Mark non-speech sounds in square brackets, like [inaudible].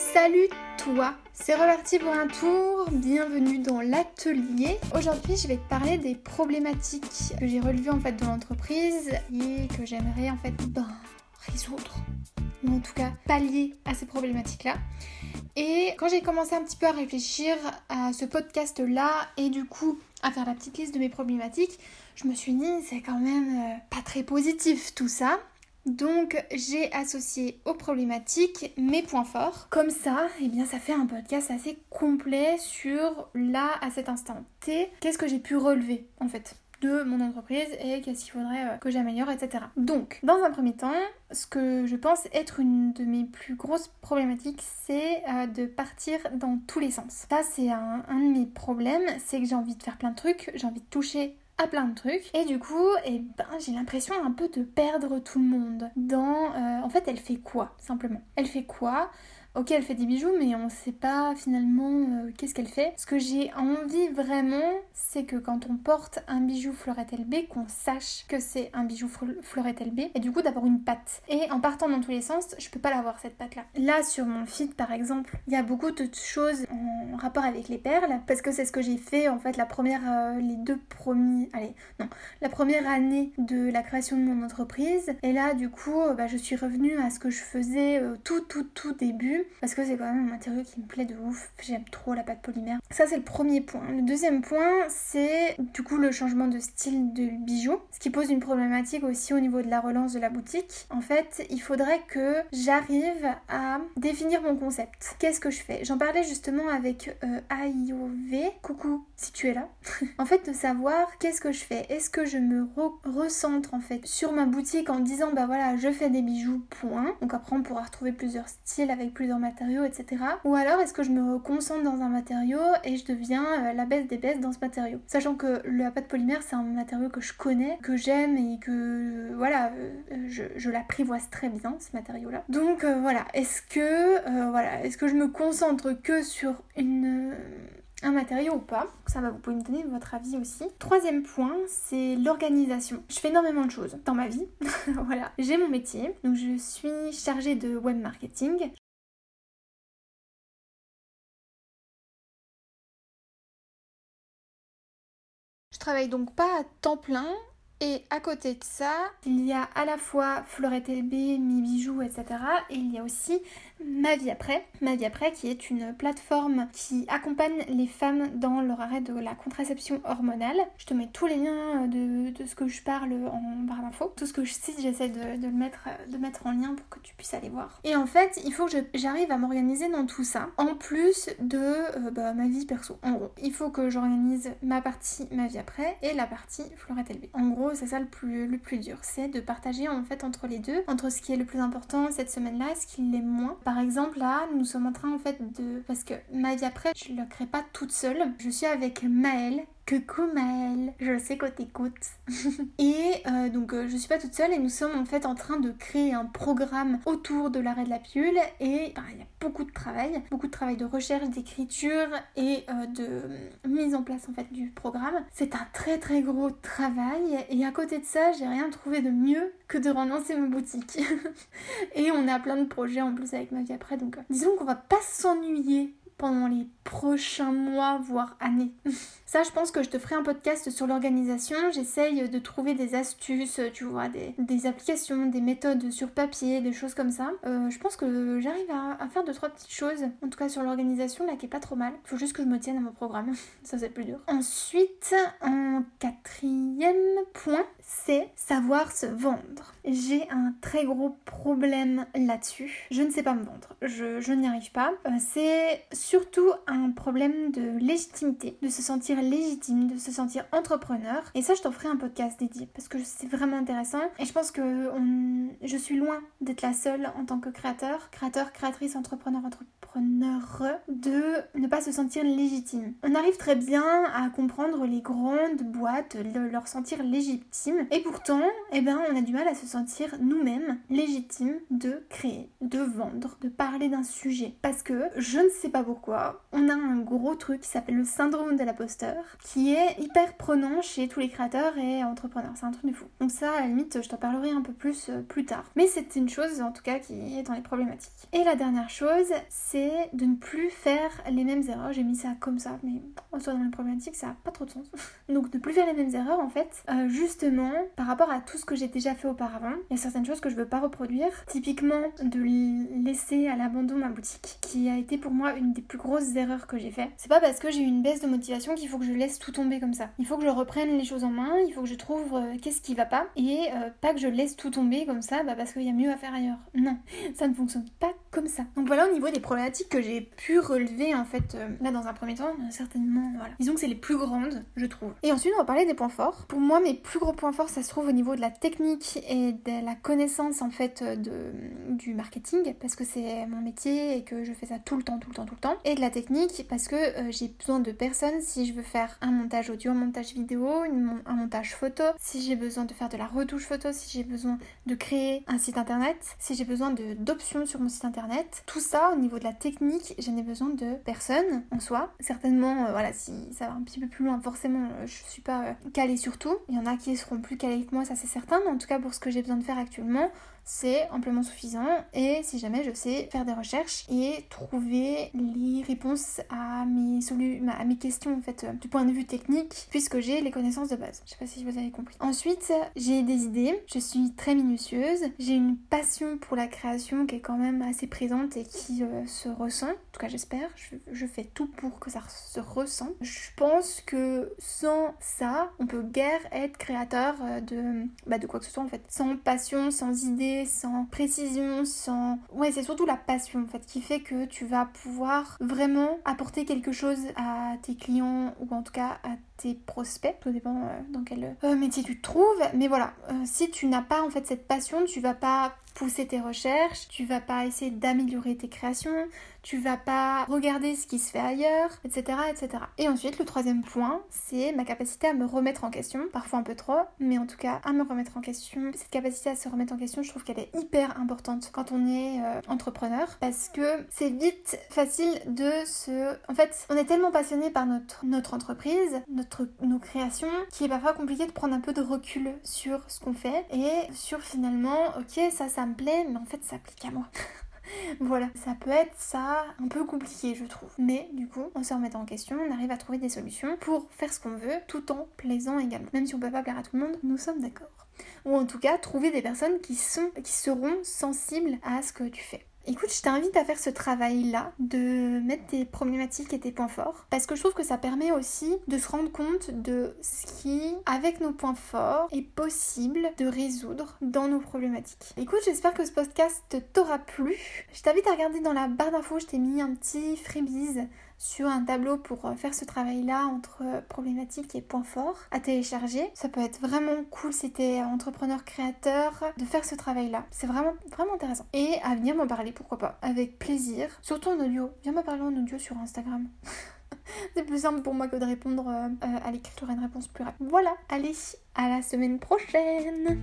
Salut toi, c'est reparti pour un tour, bienvenue dans l'atelier. Aujourd'hui je vais te parler des problématiques que j'ai relevées en fait dans l'entreprise et que j'aimerais en fait ben, résoudre ou en tout cas pallier à ces problématiques là. Et quand j'ai commencé un petit peu à réfléchir à ce podcast là et du coup à faire la petite liste de mes problématiques, je me suis dit c'est quand même euh, pas très positif tout ça. Donc j'ai associé aux problématiques mes points forts. Comme ça, eh bien ça fait un podcast assez complet sur là à cet instant T, qu'est-ce que j'ai pu relever en fait de mon entreprise et qu'est-ce qu'il faudrait euh, que j'améliore, etc. Donc, dans un premier temps, ce que je pense être une de mes plus grosses problématiques, c'est euh, de partir dans tous les sens. Ça, c'est un, un de mes problèmes, c'est que j'ai envie de faire plein de trucs, j'ai envie de toucher à plein de trucs. Et du coup, eh ben, j'ai l'impression un peu de perdre tout le monde. Dans, euh, en fait, elle fait quoi, simplement? Elle fait quoi? Ok, elle fait des bijoux, mais on sait pas finalement euh, qu'est-ce qu'elle fait. Ce que j'ai envie vraiment, c'est que quand on porte un bijou Fleurette LB, qu'on sache que c'est un bijou Fleurette LB, et du coup d'avoir une patte. Et en partant dans tous les sens, je peux pas l'avoir cette patte-là. Là, sur mon feed par exemple, il y a beaucoup de choses en rapport avec les perles, parce que c'est ce que j'ai fait en fait la première, euh, les deux premiers, allez, non, la première année de la création de mon entreprise. Et là, du coup, bah, je suis revenue à ce que je faisais euh, tout, tout, tout début parce que c'est quand même un matériau qui me plaît de ouf. J'aime trop la pâte polymère. Ça, c'est le premier point. Le deuxième point, c'est du coup le changement de style de bijoux, ce qui pose une problématique aussi au niveau de la relance de la boutique. En fait, il faudrait que j'arrive à définir mon concept. Qu'est-ce que je fais? J'en parlais justement avec euh, AIOV. Coucou, si tu es là. [laughs] en fait, de savoir qu'est-ce que je fais. Est-ce que je me recentre en fait sur ma boutique en disant bah voilà, je fais des bijoux, point. Donc après, on pourra retrouver plusieurs styles avec plusieurs matériaux, etc. Ou alors est-ce que je me concentre dans un matériau et je deviens euh, la baisse des baisses dans ce matériau? Sachant que la pâte polymère c'est un matériau que je connais, que j'aime et que voilà, euh, je, l'apprivoise très bien ce matériau là. Donc euh, voilà, est-ce que voilà, est-ce que je me concentre que sur une un matériau ou pas? Ça va, vous pouvez me donner votre avis aussi. Troisième point, c'est l'organisation. Je fais énormément de choses dans ma vie. [laughs] voilà, j'ai mon métier. Donc je suis chargée de web marketing. Travaille donc pas à temps plein et à côté de ça, il y a à la fois Florette LB, Mi Bijoux, etc. Et il y a aussi Ma vie après. Ma vie après qui est une plateforme qui accompagne les femmes dans leur arrêt de la contraception hormonale. Je te mets tous les liens de, ce que je parle en barre d'infos. Tout ce que je cite, j'essaie de, le mettre, de mettre en lien pour que tu puisses aller voir. Et en fait, il faut que j'arrive à m'organiser dans tout ça. En plus de euh, bah, ma vie perso. En gros, il faut que j'organise ma partie Ma vie après et la partie Florette LB. En gros, c'est ça le plus, le plus dur, c'est de partager en fait entre les deux, entre ce qui est le plus important cette semaine-là et ce qui l'est moins. Par exemple, là, nous sommes en train en fait de... Parce que ma vie après, je ne le crée pas toute seule. Je suis avec Maëlle Coucou Maëlle, je sais que t'écoutes. [laughs] et euh, donc euh, je suis pas toute seule et nous sommes en fait en train de créer un programme autour de l'arrêt de la pilule et ben, il y a beaucoup de travail, beaucoup de travail de recherche, d'écriture et euh, de mise en place en fait du programme. C'est un très très gros travail et à côté de ça j'ai rien trouvé de mieux que de relancer ma boutique. [laughs] et on a plein de projets en plus avec ma vie après donc disons qu'on va pas s'ennuyer pendant les prochains mois, voire années. [laughs] Ça, je pense que je te ferai un podcast sur l'organisation. J'essaye de trouver des astuces, tu vois, des, applications, des méthodes sur papier, des choses comme ça. Euh, je pense que j'arrive à, faire deux, trois petites choses, en tout cas sur l'organisation, là, qui est pas trop mal. Il faut juste que je me tienne à mon programme. [laughs] ça, c'est plus dur. Ensuite, en quatrième point, c'est savoir se vendre. J'ai un très gros problème là-dessus. Je ne sais pas me vendre. Je, je n'y arrive pas. Euh, c'est surtout un problème de légitimité, de se sentir légitime, de se sentir entrepreneur. Et ça, je t'en ferai un podcast dédié parce que c'est vraiment intéressant. Et je pense que je suis loin d'être la seule en tant que créateur, créateur, créatrice, entrepreneur, entrepreneur, de ne pas se sentir légitime. On arrive très bien à comprendre les grandes boîtes, leur sentir légitime. Et pourtant, eh ben, on a du mal à se sentir nous-mêmes légitimes de créer, de vendre, de parler d'un sujet. Parce que je ne sais pas pourquoi, on a un gros truc qui s'appelle le syndrome de l'imposteur qui est hyper prenant chez tous les créateurs et entrepreneurs. C'est un truc de fou. Donc ça, à limite, je t'en parlerai un peu plus euh, plus tard. Mais c'est une chose, en tout cas, qui est dans les problématiques. Et la dernière chose, c'est de ne plus faire les mêmes erreurs. J'ai mis ça comme ça, mais en soi, dans les problématiques, ça n'a pas trop de sens. [laughs] Donc, ne plus faire les mêmes erreurs, en fait, euh, justement, par rapport à tout ce que j'ai déjà fait auparavant, il y a certaines choses que je veux pas reproduire. Typiquement, de laisser à l'abandon ma boutique, qui a été pour moi une des plus grosses erreurs que j'ai fait. C'est pas parce que j'ai eu une baisse de motivation qu'il faut que je laisse tout tomber comme ça. Il faut que je reprenne les choses en main, il faut que je trouve euh, qu'est-ce qui va pas, et euh, pas que je laisse tout tomber comme ça bah, parce qu'il y a mieux à faire ailleurs. Non, ça ne fonctionne pas comme ça. Donc voilà au niveau des problématiques que j'ai pu relever en fait euh, là dans un premier temps, certainement. Disons que c'est les plus grandes, je trouve. Et ensuite on va parler des points forts. Pour moi mes plus gros points forts ça se trouve au niveau de la technique et de la connaissance en fait de, du marketing parce que c'est mon métier et que je fais ça tout le temps, tout le temps, tout le temps. Et de la technique parce que euh, j'ai besoin de personnes si je veux faire un montage audio, un montage vidéo, un montage photo, si j'ai besoin de faire de la retouche photo, si j'ai besoin de créer un site internet, si j'ai besoin d'options sur mon site internet. Tout ça au niveau de la technique, j'en ai besoin de personnes en soi. Certainement, euh, voilà, si ça va un petit peu plus loin, forcément, euh, je suis pas calée sur tout. Il y en a qui seront plus calés que moi, ça c'est certain, mais en tout cas pour ce que j'ai besoin de faire actuellement, c'est amplement suffisant et si jamais je sais faire des recherches et trouver les réponses à mes, à mes questions en fait du point de vue technique puisque j'ai les connaissances de base. Je sais pas si vous avez compris. Ensuite, j'ai des idées, je suis très minutieuse, j'ai une passion pour la création qui est quand même assez présente et qui euh, se ressent, en tout cas j'espère, je, fais tout pour que ça se ressent. Je pense que sans ça, on peut guère être créateur euh, de, bah, de quoi que ce soit en fait. Sans passion, sans idée, sans précision, sans... Ouais, c'est surtout la passion en fait qui fait que tu vas pouvoir vraiment apporter quelque chose à tes clients ou en tout cas à tes prospects, tout dépend euh, dans quel euh, métier tu te trouves. Mais voilà, euh, si tu n'as pas en fait cette passion, tu vas pas pousser tes recherches, tu vas pas essayer d'améliorer tes créations, tu vas pas regarder ce qui se fait ailleurs, etc., etc. Et ensuite, le troisième point, c'est ma capacité à me remettre en question, parfois un peu trop, mais en tout cas à me remettre en question. Cette capacité à se remettre en question, je trouve qu'elle est hyper importante quand on est entrepreneur, parce que c'est vite facile de se... En fait, on est tellement passionné par notre, notre entreprise, notre, nos créations, qu'il est parfois compliqué de prendre un peu de recul sur ce qu'on fait et sur finalement, ok, ça, ça me plaît, mais en fait, ça applique à moi. [laughs] voilà, ça peut être ça un peu compliqué, je trouve. Mais du coup, en se remettant en question, on arrive à trouver des solutions pour faire ce qu'on veut, tout en plaisant également. Même si on peut pas plaire à tout le monde, nous sommes d'accord. Ou en tout cas, trouver des personnes qui sont, qui seront sensibles à ce que tu fais. Écoute, je t'invite à faire ce travail-là, de mettre tes problématiques et tes points forts, parce que je trouve que ça permet aussi de se rendre compte de ce qui, avec nos points forts, est possible de résoudre dans nos problématiques. Écoute, j'espère que ce podcast t'aura plu. Je t'invite à regarder dans la barre d'infos, je t'ai mis un petit freebies sur un tableau pour euh, faire ce travail-là entre euh, problématiques et points forts à télécharger. Ça peut être vraiment cool si t'es entrepreneur créateur de faire ce travail-là. C'est vraiment vraiment intéressant. Et à venir m'en parler, pourquoi pas, avec plaisir. Surtout en audio. Viens me parler en audio sur Instagram. [laughs] C'est plus simple pour moi que de répondre euh, à l'écriture et une réponse plus rapide. Voilà, allez, à la semaine prochaine